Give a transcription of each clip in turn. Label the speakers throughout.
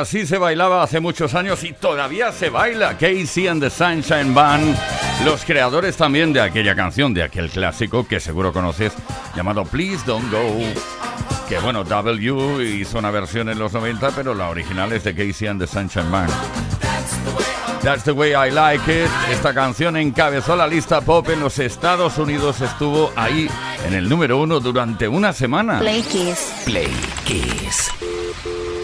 Speaker 1: Así se bailaba hace muchos años y todavía se baila. Casey and the Sunshine Band, los creadores también de aquella canción, de aquel clásico que seguro conoces, llamado Please Don't Go. Que bueno, W hizo una versión en los 90, pero la original es de Casey and the Sunshine Band. That's the way I like it. Esta canción encabezó la lista pop en los Estados Unidos. Estuvo ahí en el número uno durante una semana.
Speaker 2: Play Kiss.
Speaker 3: Play Kiss.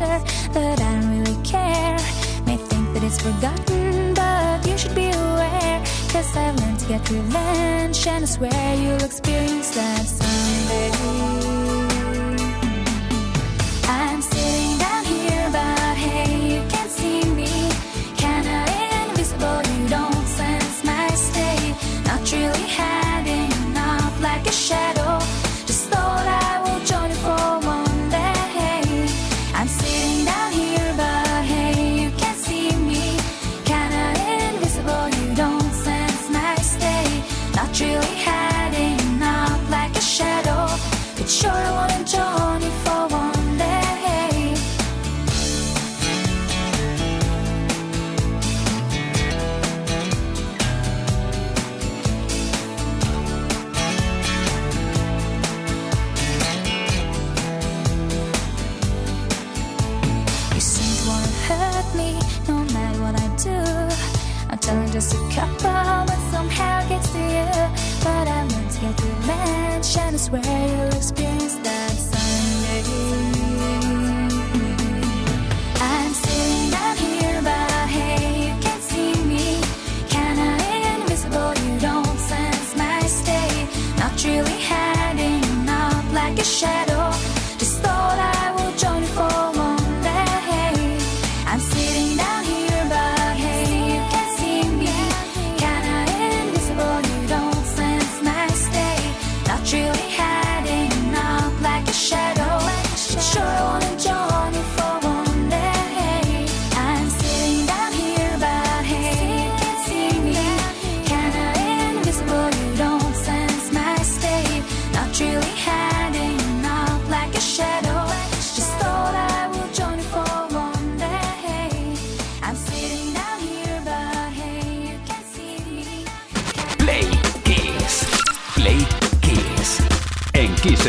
Speaker 4: I'm a loser, but I don't really care. May think that it's forgotten, but you should be aware. Cause I've learned to get revenge, and I swear you'll experience that someday.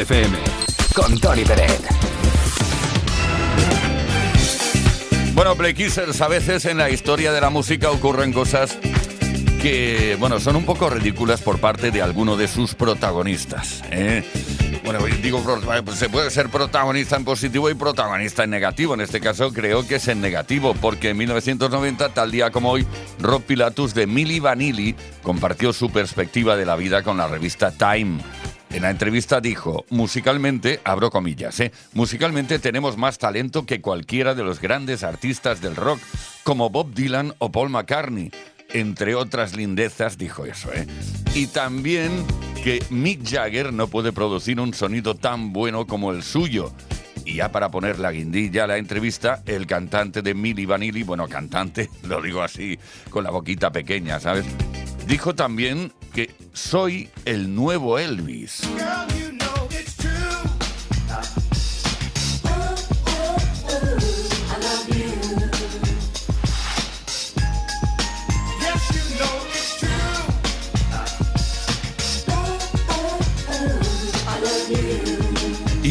Speaker 3: FM.
Speaker 2: Con Tony Peret.
Speaker 1: Bueno, Play Kissers, a veces en la historia de la música ocurren cosas que, bueno, son un poco ridículas por parte de alguno de sus protagonistas. ¿eh? Bueno, digo, pro- pues se puede ser protagonista en positivo y protagonista en negativo. En este caso creo que es en negativo, porque en 1990, tal día como hoy, Rob Pilatus de Milli Vanilli compartió su perspectiva de la vida con la revista Time. En la entrevista dijo, musicalmente, abro comillas, ¿eh? musicalmente tenemos más talento que cualquiera de los grandes artistas del rock, como Bob Dylan o Paul McCartney. Entre otras lindezas dijo eso, ¿eh? Y también que Mick Jagger no puede producir un sonido tan bueno como el suyo. Y ya para poner la guindilla a la entrevista, el cantante de Milli Vanilli, bueno, cantante, lo digo así, con la boquita pequeña, ¿sabes? Dijo también que soy el nuevo Elvis.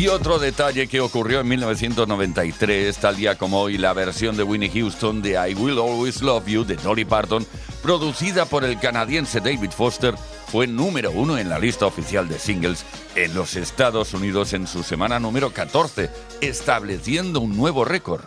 Speaker 1: Y otro detalle que ocurrió en 1993, tal día como hoy, la versión de Winnie Houston de I Will Always Love You de Dolly Parton, producida por el canadiense David Foster, fue número uno en la lista oficial de singles en los Estados Unidos en su semana número 14, estableciendo un nuevo récord.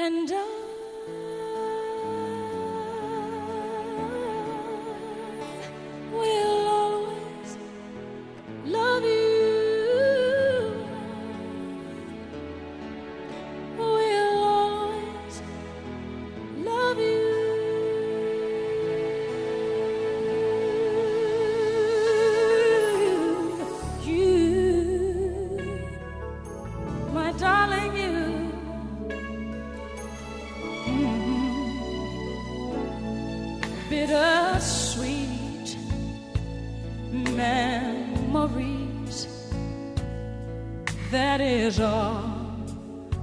Speaker 4: And I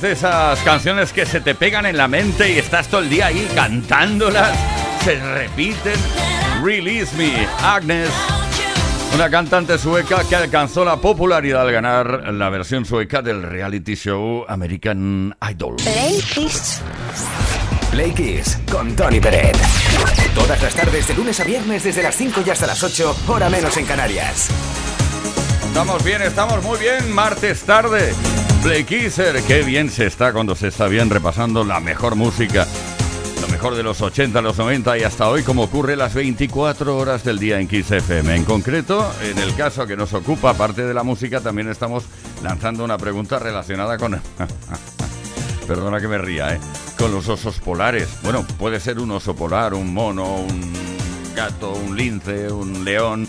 Speaker 1: Es de esas canciones que se te pegan en la mente y estás todo el día ahí cantándolas, se repiten. Release Me, Agnes, una cantante sueca que alcanzó la popularidad al ganar la versión sueca del reality show American Idol.
Speaker 5: Play Kiss.
Speaker 2: Play Kiss con Tony Peret. Todas las tardes de lunes a viernes desde las 5 y hasta las 8, hora menos en Canarias.
Speaker 1: Estamos bien, estamos muy bien, martes tarde. Play qué bien se está cuando se está bien repasando la mejor música. Lo mejor de los 80, los 90 y hasta hoy, como ocurre las 24 horas del día en Kiss FM. En concreto, en el caso que nos ocupa, aparte de la música, también estamos lanzando una pregunta relacionada con... Perdona que me ría, ¿eh? Con los osos polares. Bueno, puede ser un oso polar, un mono, un gato, un lince, un león.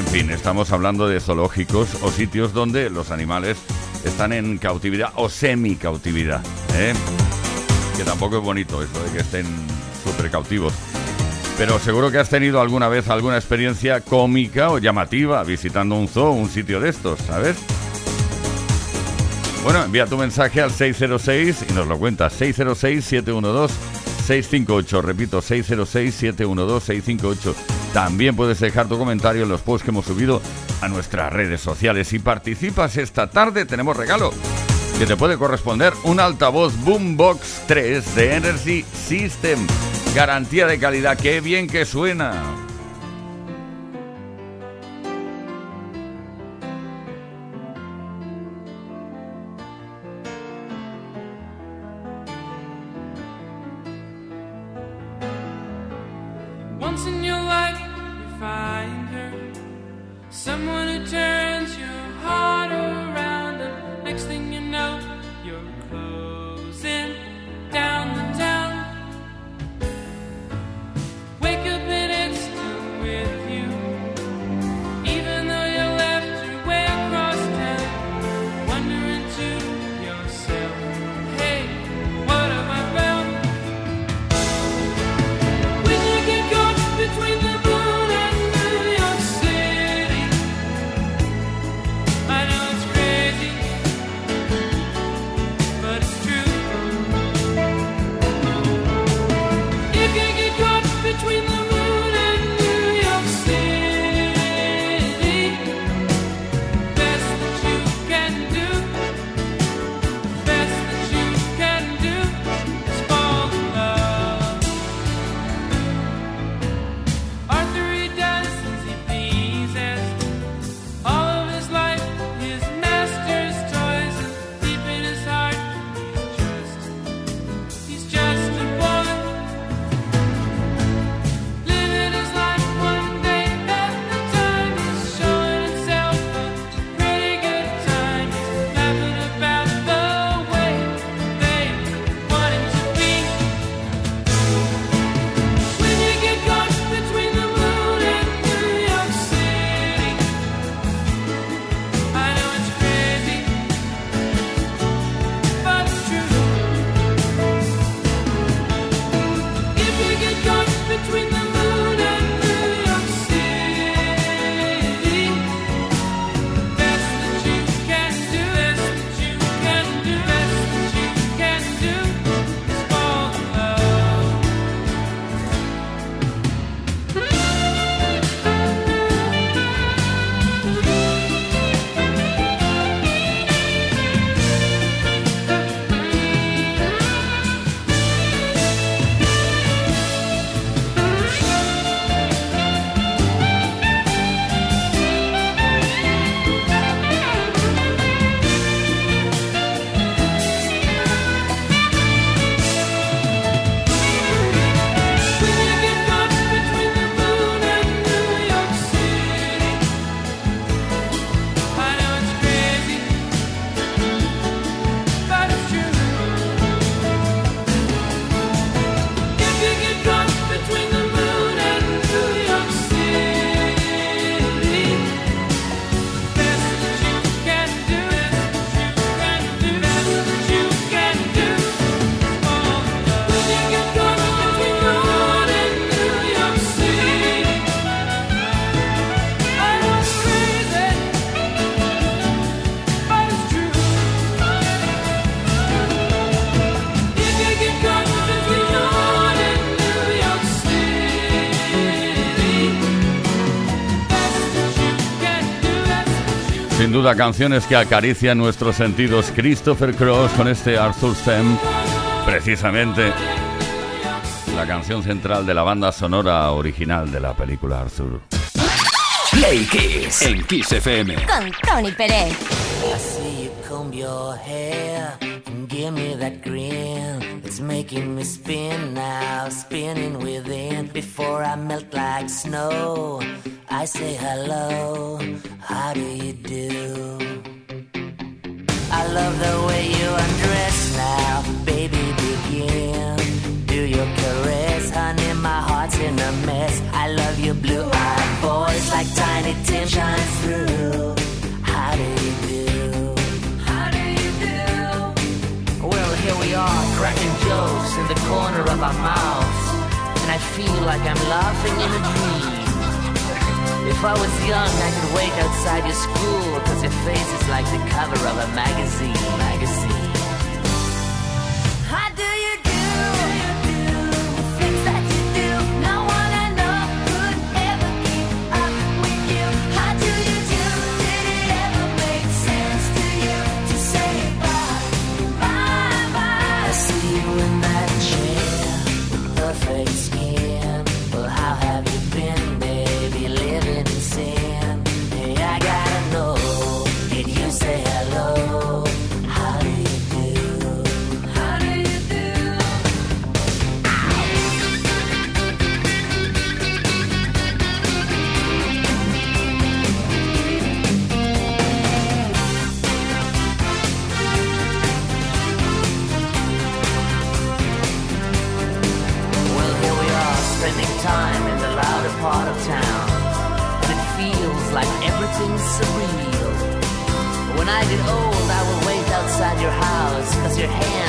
Speaker 1: En fin, estamos hablando de zoológicos o sitios donde los animales están en cautividad o semi-cautividad. ¿eh? Que tampoco es bonito eso de que estén súper cautivos. Pero seguro que has tenido alguna vez alguna experiencia cómica o llamativa visitando un zoo, un sitio de estos, ¿sabes? Bueno, envía tu mensaje al 606 y nos lo cuentas. 606-712-658. Repito, 606-712-658. También puedes dejar tu comentario en los posts que hemos subido a nuestras redes sociales. Si participas esta tarde, tenemos regalo que te puede corresponder un altavoz Boombox 3 de Energy System. Garantía de calidad. ¡Qué bien que suena! duda canciones que acarician nuestros sentidos. Christopher Cross con este Arthur Stem, precisamente la canción central de la banda sonora original de la película Arthur.
Speaker 2: Play Kiss
Speaker 3: en Kiss FM
Speaker 5: con Tony Pérez.
Speaker 6: I say hello, how do you do? I love the way you undress now, baby. Begin, do your caress, honey. My heart's in a mess. I love your blue-eyed voice, like Tiny Tim shines through. How do you do? How do you do? Well, here we are, cracking jokes in the corner of our mouths, and I feel like I'm laughing in a dream. If I was young, I could wait outside your school, cause your face is like the cover of a magazine, magazine. I get old, I will wait outside your house, cause your
Speaker 7: hand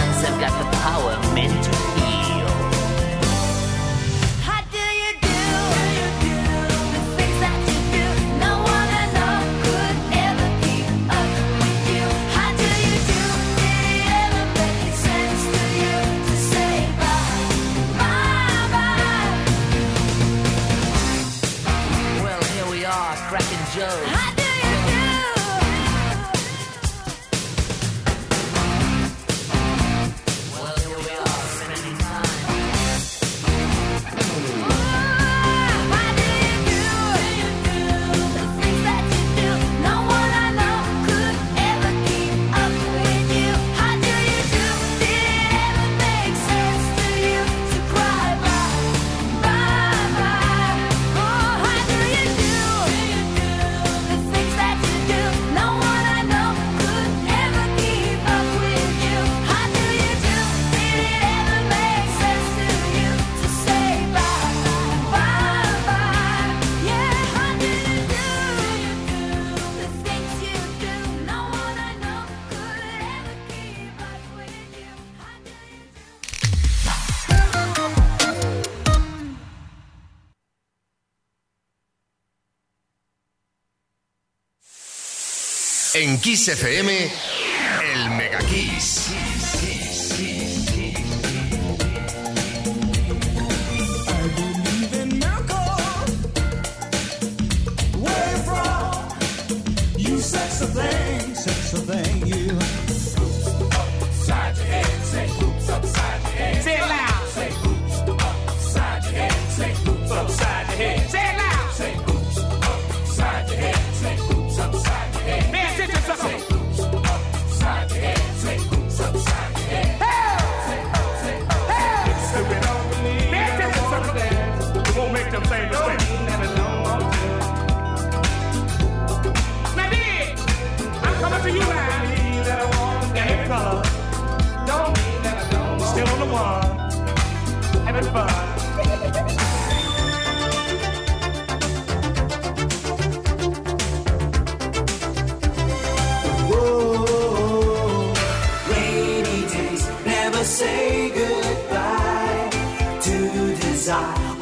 Speaker 7: Kiss FM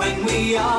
Speaker 8: when we are.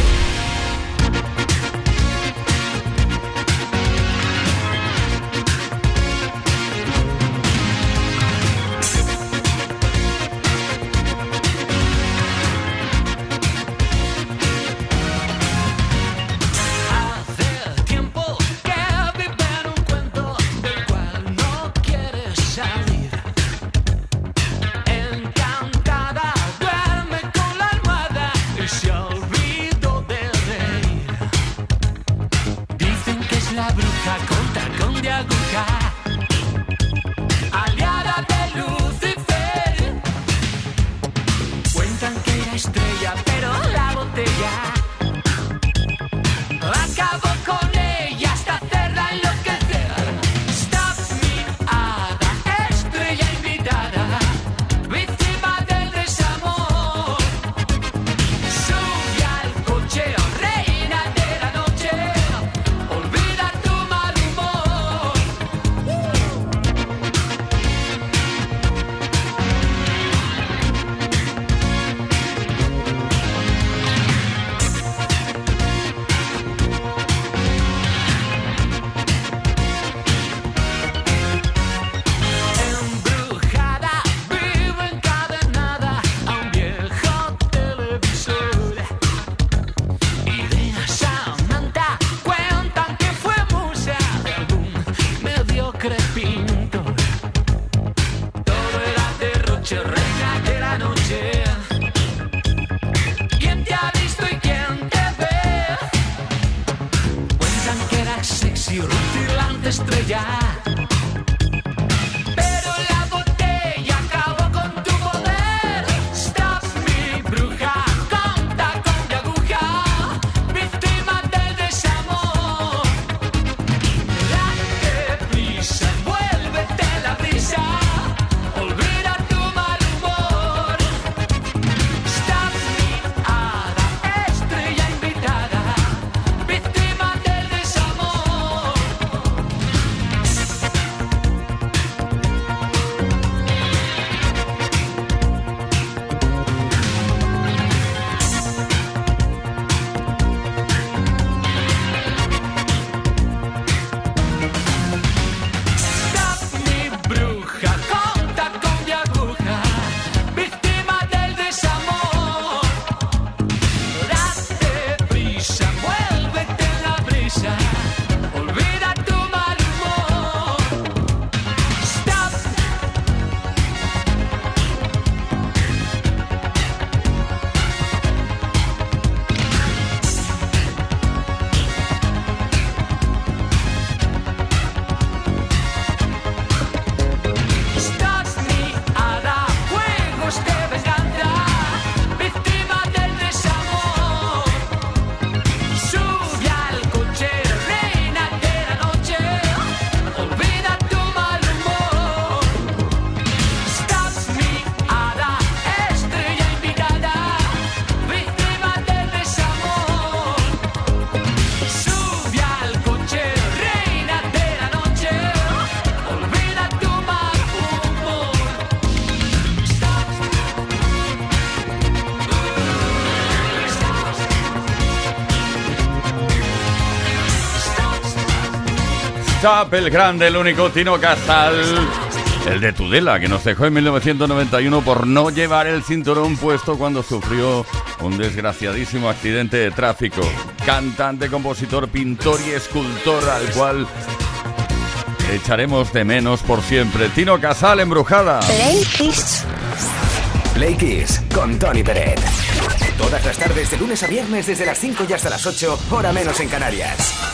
Speaker 1: Tap, el grande, el único Tino Casal. El de Tudela, que nos dejó en 1991 por no llevar el cinturón puesto cuando sufrió un desgraciadísimo accidente de tráfico. Cantante, compositor, pintor y escultor al cual echaremos de menos por siempre. Tino Casal, embrujada.
Speaker 5: Play Kiss.
Speaker 2: Play Kiss con Tony Pérez. Todas las tardes de lunes a viernes desde las 5 y hasta las 8, hora menos en Canarias.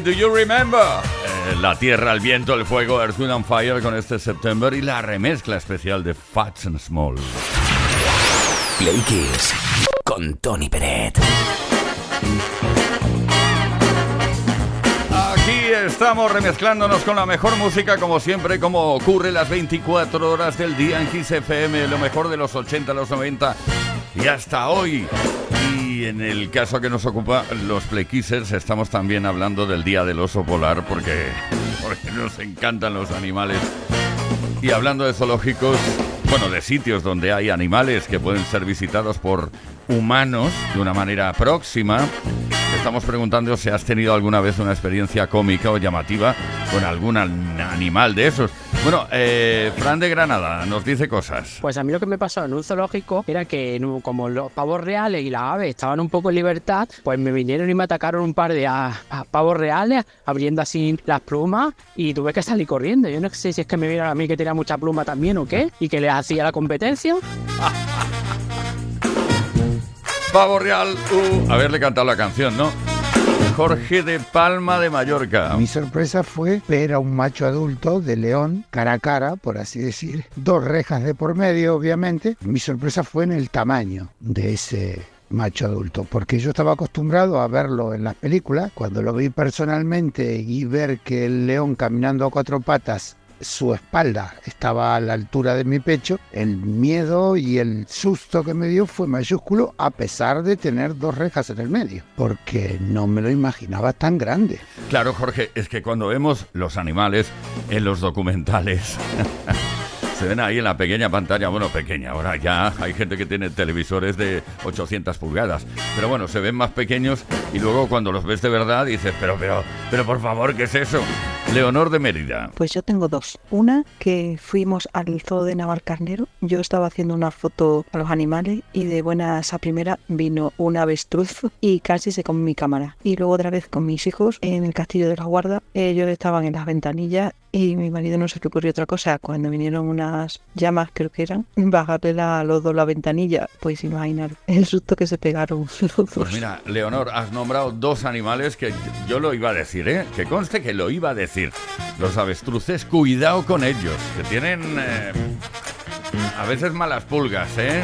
Speaker 1: Do you remember? Eh, la tierra, el viento, el fuego, Earth, Wind and Fire con este September y la remezcla especial de Fats and Small.
Speaker 2: Play Kiss con Tony Peret.
Speaker 1: Aquí estamos remezclándonos con la mejor música, como siempre, como ocurre las 24 horas del día en Kiss FM, lo mejor de los 80, los 90 y hasta hoy. En el caso que nos ocupa los Play Kissers, estamos también hablando del Día del Oso Polar, porque, porque nos encantan los animales. Y hablando de zoológicos, bueno, de sitios donde hay animales que pueden ser visitados por humanos de una manera próxima, estamos preguntando si has tenido alguna vez una experiencia cómica o llamativa con algún an- animal de esos. Bueno, eh, Fran de Granada nos dice cosas.
Speaker 9: Pues a mí lo que me pasó en un zoológico era que como los pavos reales y las aves estaban un poco en libertad, pues me vinieron y me atacaron un par de ah, ah, pavos reales abriendo así las plumas y tuve que salir corriendo. Yo no sé si es que me vieron a mí que tenía mucha pluma también o qué y que les hacía la competencia.
Speaker 1: Pavo Real, uh, haberle cantado la canción, ¿no? Jorge de Palma de Mallorca.
Speaker 10: Mi sorpresa fue ver a un macho adulto de león cara a cara, por así decir, dos rejas de por medio, obviamente. Mi sorpresa fue en el tamaño de ese macho adulto, porque yo estaba acostumbrado a verlo en las películas, cuando lo vi personalmente y ver que el león caminando a cuatro patas su espalda estaba a la altura de mi pecho, el miedo y el susto que me dio fue mayúsculo a pesar de tener dos rejas en el medio, porque no me lo imaginaba tan grande.
Speaker 1: Claro, Jorge, es que cuando vemos los animales en los documentales, se ven ahí en la pequeña pantalla, bueno, pequeña, ahora ya hay gente que tiene televisores de 800 pulgadas, pero bueno, se ven más pequeños y luego cuando los ves de verdad dices, pero, pero, pero por favor, ¿qué es eso? Leonor de Mérida.
Speaker 11: Pues yo tengo dos. Una que fuimos al zoo de Navalcarnero. Yo estaba haciendo una foto a los animales y de buenas a primera vino un avestruz y casi se comió mi cámara. Y luego otra vez con mis hijos en el castillo de la guarda. Ellos estaban en las ventanillas y mi marido no se le ocurrió otra cosa. Cuando vinieron unas llamas, creo que eran, bajarle la- a los la ventanilla. Pues imaginar el susto que se pegaron los dos.
Speaker 1: Pues mira, Leonor, has nombrado dos animales que yo lo iba a decir, ¿eh? Que conste que lo iba a decir. Los avestruces, cuidado con ellos, que tienen eh, a veces malas pulgas, ¿eh?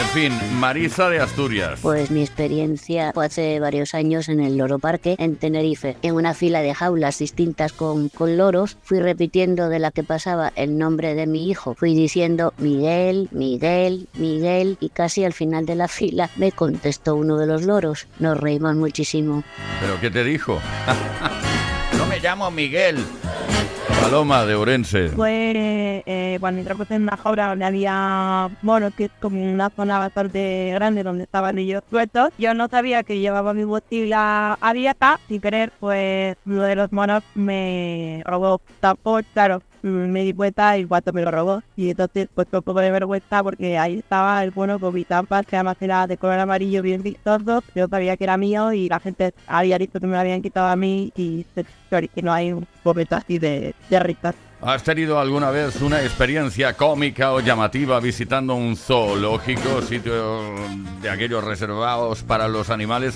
Speaker 1: En fin, Marisa de Asturias.
Speaker 12: Pues mi experiencia fue hace varios años en el Loro Parque, en Tenerife. En una fila de jaulas distintas con, con loros, fui repitiendo de la que pasaba el nombre de mi hijo. Fui diciendo Miguel, Miguel, Miguel, y casi al final de la fila me contestó uno de los loros. Nos reímos muchísimo.
Speaker 1: ¿Pero qué te dijo? no me llamo Miguel. Paloma de Orense.
Speaker 13: Fue eh, cuando entramos en una jaula donde había monos, que es como una zona bastante grande donde estaban ellos sueltos. Yo no sabía que llevaba mi mochila abierta. Sin querer, pues uno de los monos me robó tapón, claro. mm, Me di cuenta y cuando me lo robó. Y entonces, pues fue un poco de vergüenza porque ahí estaba el mono con mi tampa, que además era de color amarillo bien vistoso. Yo sabía que era mío y la gente había dicho que me lo habían quitado a mí y se se originó ahí un momento así de, de
Speaker 1: ¿Has tenido alguna vez una experiencia cómica o llamativa visitando un zoológico, sitio de aquellos reservados para los animales?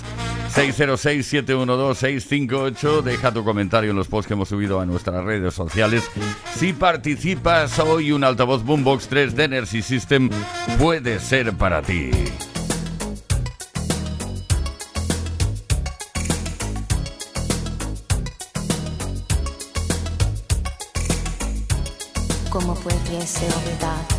Speaker 1: 606-712-658. Deja tu comentario en los posts que hemos subido a nuestras redes sociales. Si participas hoy, un altavoz Boombox 3 de Energy System puede ser para ti.
Speaker 4: ¿Cómo pudiese olvidar?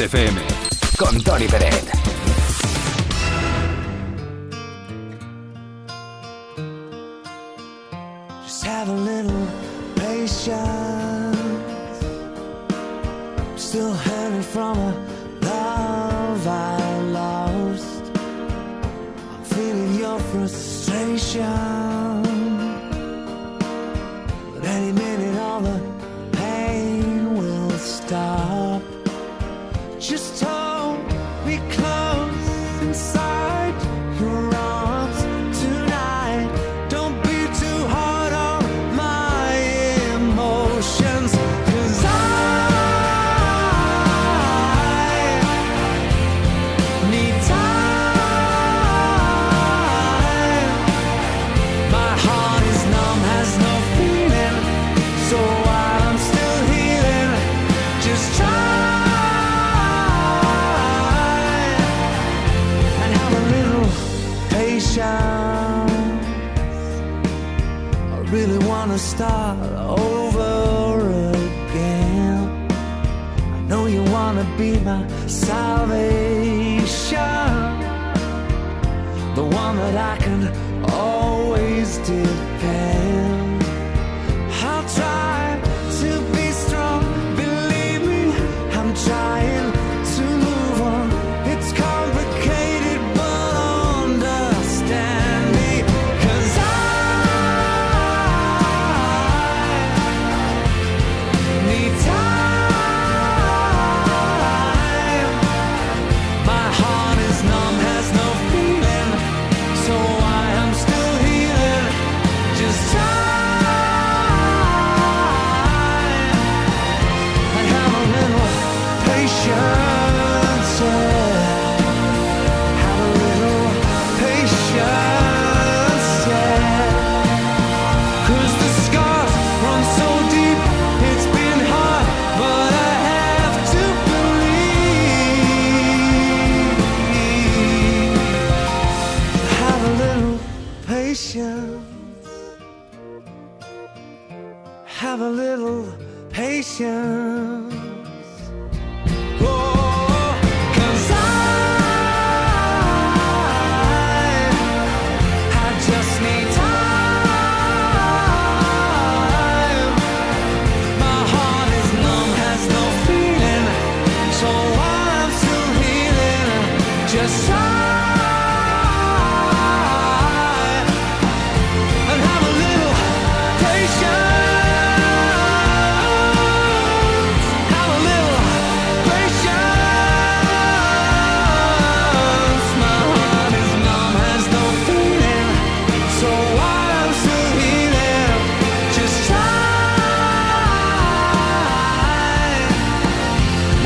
Speaker 3: FM.
Speaker 2: Con Tony Peret.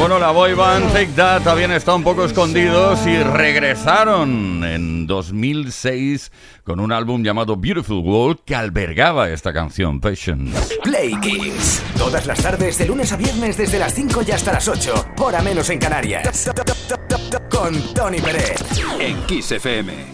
Speaker 1: Bueno, la boy band Take That habían estado un poco escondidos y regresaron en 2006 con un álbum llamado Beautiful World que albergaba esta canción, Patience.
Speaker 2: Play Kiss. Todas las tardes, de lunes a viernes, desde las 5 y hasta las 8. Hora menos en Canarias. Con Tony Pérez.
Speaker 3: En Kiss FM.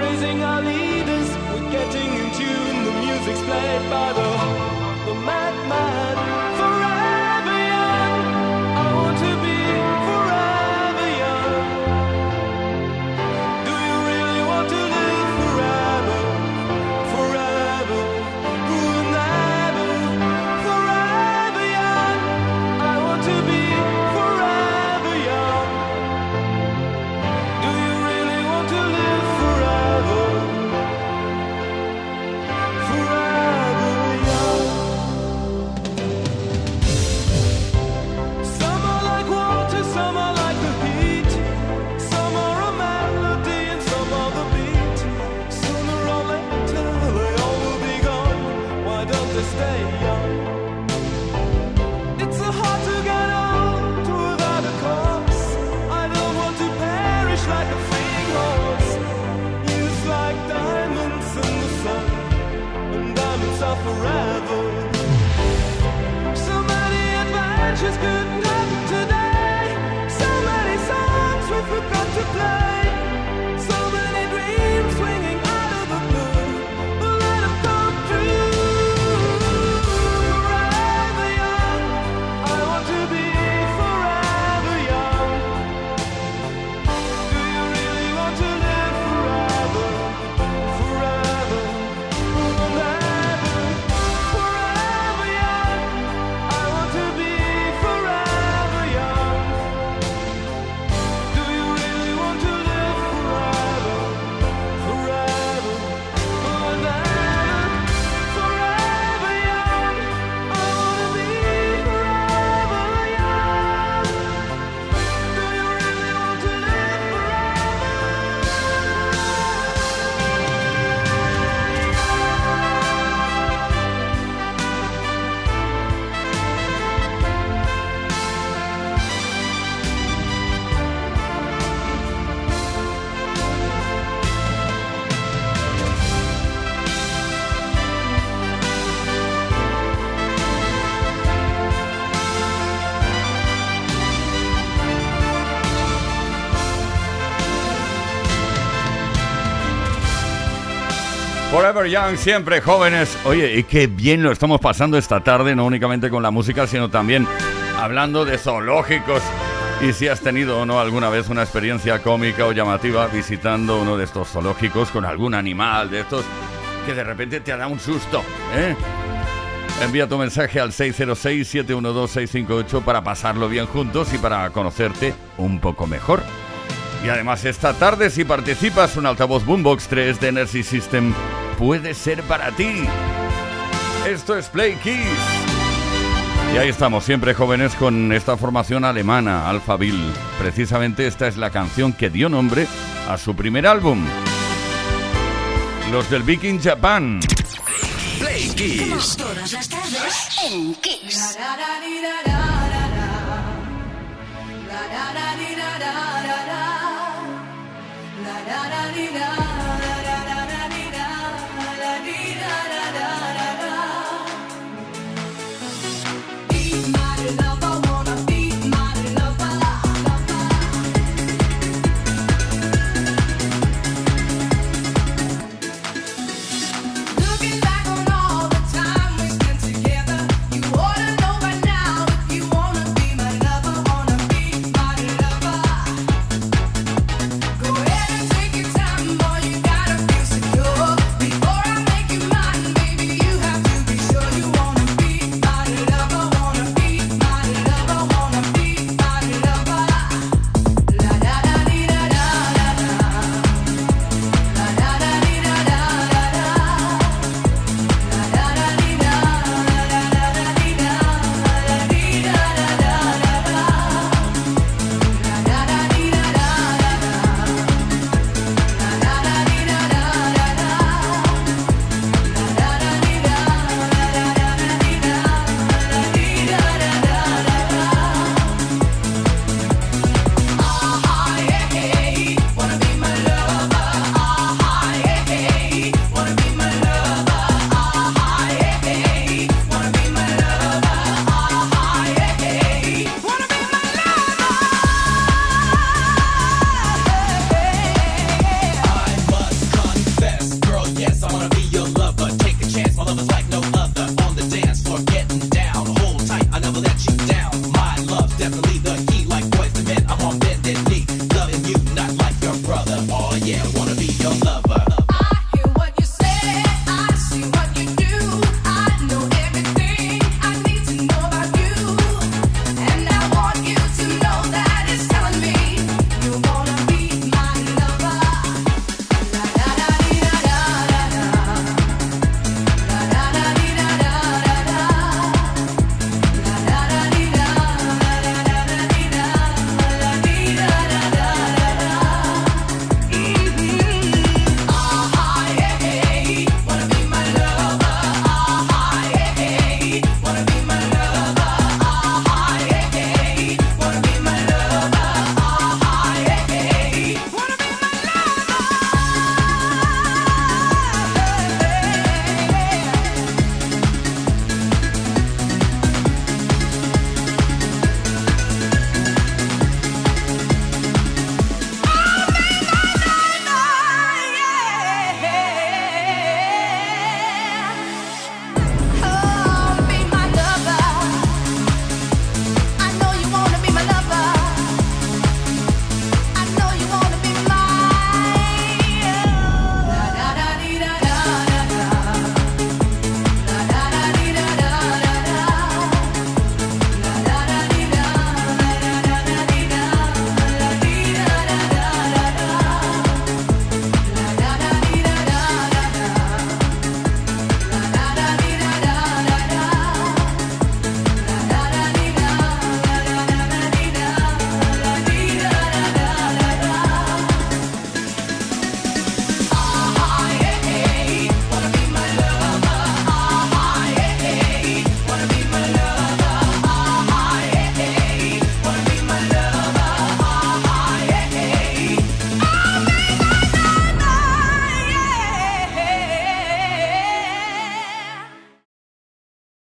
Speaker 8: Praising our leaders, we're getting in tune. The music's played by the, the madman. Forever Young,
Speaker 1: siempre jóvenes. Oye, y qué bien lo estamos pasando esta tarde, no únicamente con la música, sino también hablando de zoológicos. Y si has tenido o no alguna vez una experiencia cómica o llamativa visitando uno de estos zoológicos con algún animal de estos que de repente te da un susto, ¿eh? Envía tu mensaje al 606-712-658 para pasarlo bien juntos y para conocerte un poco mejor. Y además esta tarde si participas un altavoz Boombox 3 de Energy System puede ser para ti. Esto es Play Kiss. Y ahí estamos, siempre jóvenes con esta formación alemana, Alphaville. Precisamente esta es la canción que dio nombre a su primer álbum. Los del Viking Japan.
Speaker 7: Play Kiss.
Speaker 5: Todas las tardes en Kiss la, la, la,
Speaker 14: la.